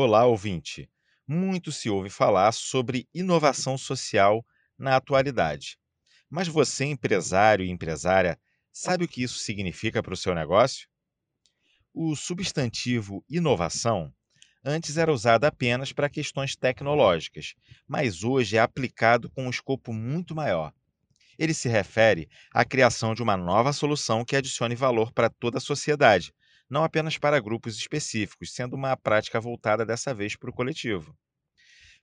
Olá, ouvinte. Muito se ouve falar sobre inovação social na atualidade. Mas você, empresário e empresária, sabe o que isso significa para o seu negócio? O substantivo inovação antes era usado apenas para questões tecnológicas, mas hoje é aplicado com um escopo muito maior. Ele se refere à criação de uma nova solução que adicione valor para toda a sociedade, não apenas para grupos específicos, sendo uma prática voltada dessa vez para o coletivo.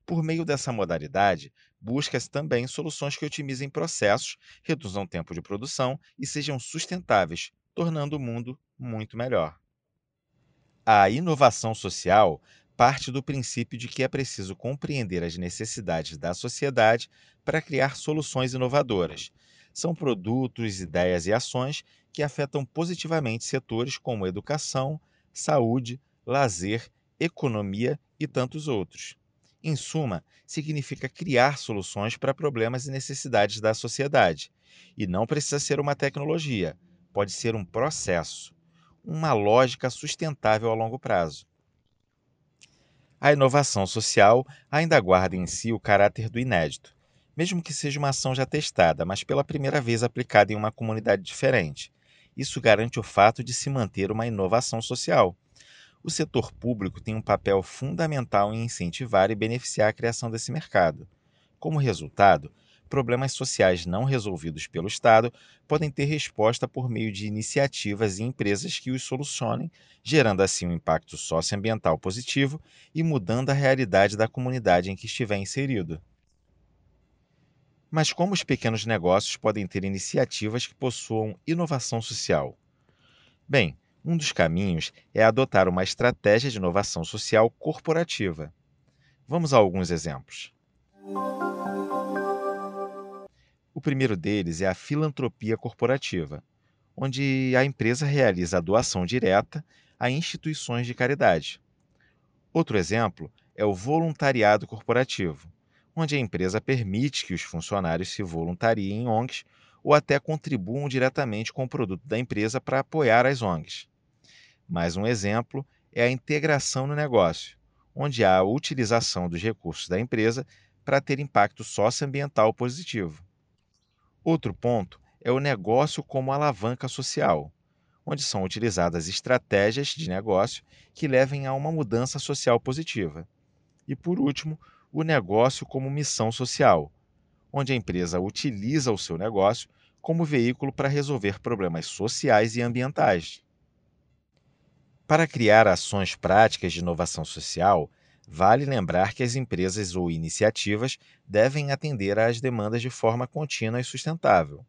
Por meio dessa modalidade, busca-se também soluções que otimizem processos, reduzam tempo de produção e sejam sustentáveis, tornando o mundo muito melhor. A inovação social parte do princípio de que é preciso compreender as necessidades da sociedade para criar soluções inovadoras. São produtos, ideias e ações que afetam positivamente setores como educação, saúde, lazer, economia e tantos outros. Em suma, significa criar soluções para problemas e necessidades da sociedade. E não precisa ser uma tecnologia, pode ser um processo, uma lógica sustentável a longo prazo. A inovação social ainda guarda em si o caráter do inédito, mesmo que seja uma ação já testada, mas pela primeira vez aplicada em uma comunidade diferente. Isso garante o fato de se manter uma inovação social o setor público tem um papel fundamental em incentivar e beneficiar a criação desse mercado. Como resultado, problemas sociais não resolvidos pelo Estado podem ter resposta por meio de iniciativas e empresas que os solucionem, gerando assim um impacto socioambiental positivo e mudando a realidade da comunidade em que estiver inserido. Mas como os pequenos negócios podem ter iniciativas que possuam inovação social? Bem, um dos caminhos é adotar uma estratégia de inovação social corporativa. Vamos a alguns exemplos. O primeiro deles é a filantropia corporativa, onde a empresa realiza a doação direta a instituições de caridade. Outro exemplo é o voluntariado corporativo, onde a empresa permite que os funcionários se voluntariem em ONGs ou até contribuam diretamente com o produto da empresa para apoiar as ONGs. Mais um exemplo é a integração no negócio, onde há a utilização dos recursos da empresa para ter impacto socioambiental positivo. Outro ponto é o negócio como alavanca social, onde são utilizadas estratégias de negócio que levem a uma mudança social positiva. E por último, o negócio como missão social, onde a empresa utiliza o seu negócio como veículo para resolver problemas sociais e ambientais. Para criar ações práticas de inovação social, vale lembrar que as empresas ou iniciativas devem atender às demandas de forma contínua e sustentável.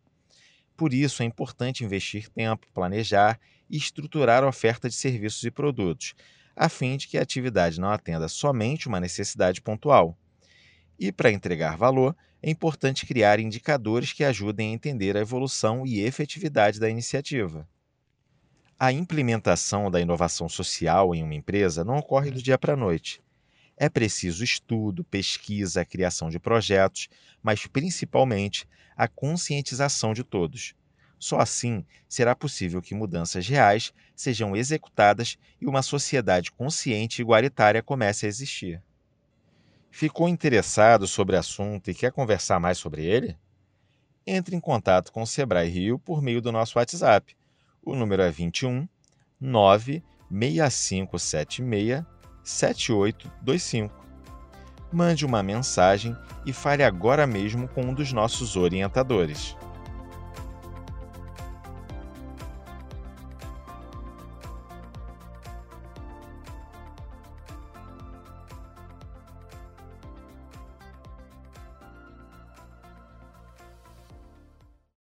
Por isso, é importante investir tempo, planejar e estruturar a oferta de serviços e produtos, a fim de que a atividade não atenda somente uma necessidade pontual. E para entregar valor, é importante criar indicadores que ajudem a entender a evolução e efetividade da iniciativa. A implementação da inovação social em uma empresa não ocorre do dia para a noite. É preciso estudo, pesquisa, criação de projetos, mas principalmente a conscientização de todos. Só assim será possível que mudanças reais sejam executadas e uma sociedade consciente e igualitária comece a existir. Ficou interessado sobre o assunto e quer conversar mais sobre ele? Entre em contato com o Sebrae Rio por meio do nosso WhatsApp o número é 21 96576 7825. Mande uma mensagem e fale agora mesmo com um dos nossos orientadores.